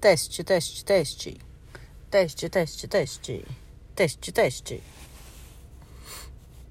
Teście, teście, teści, Teście, teście, teści, Teście, teści.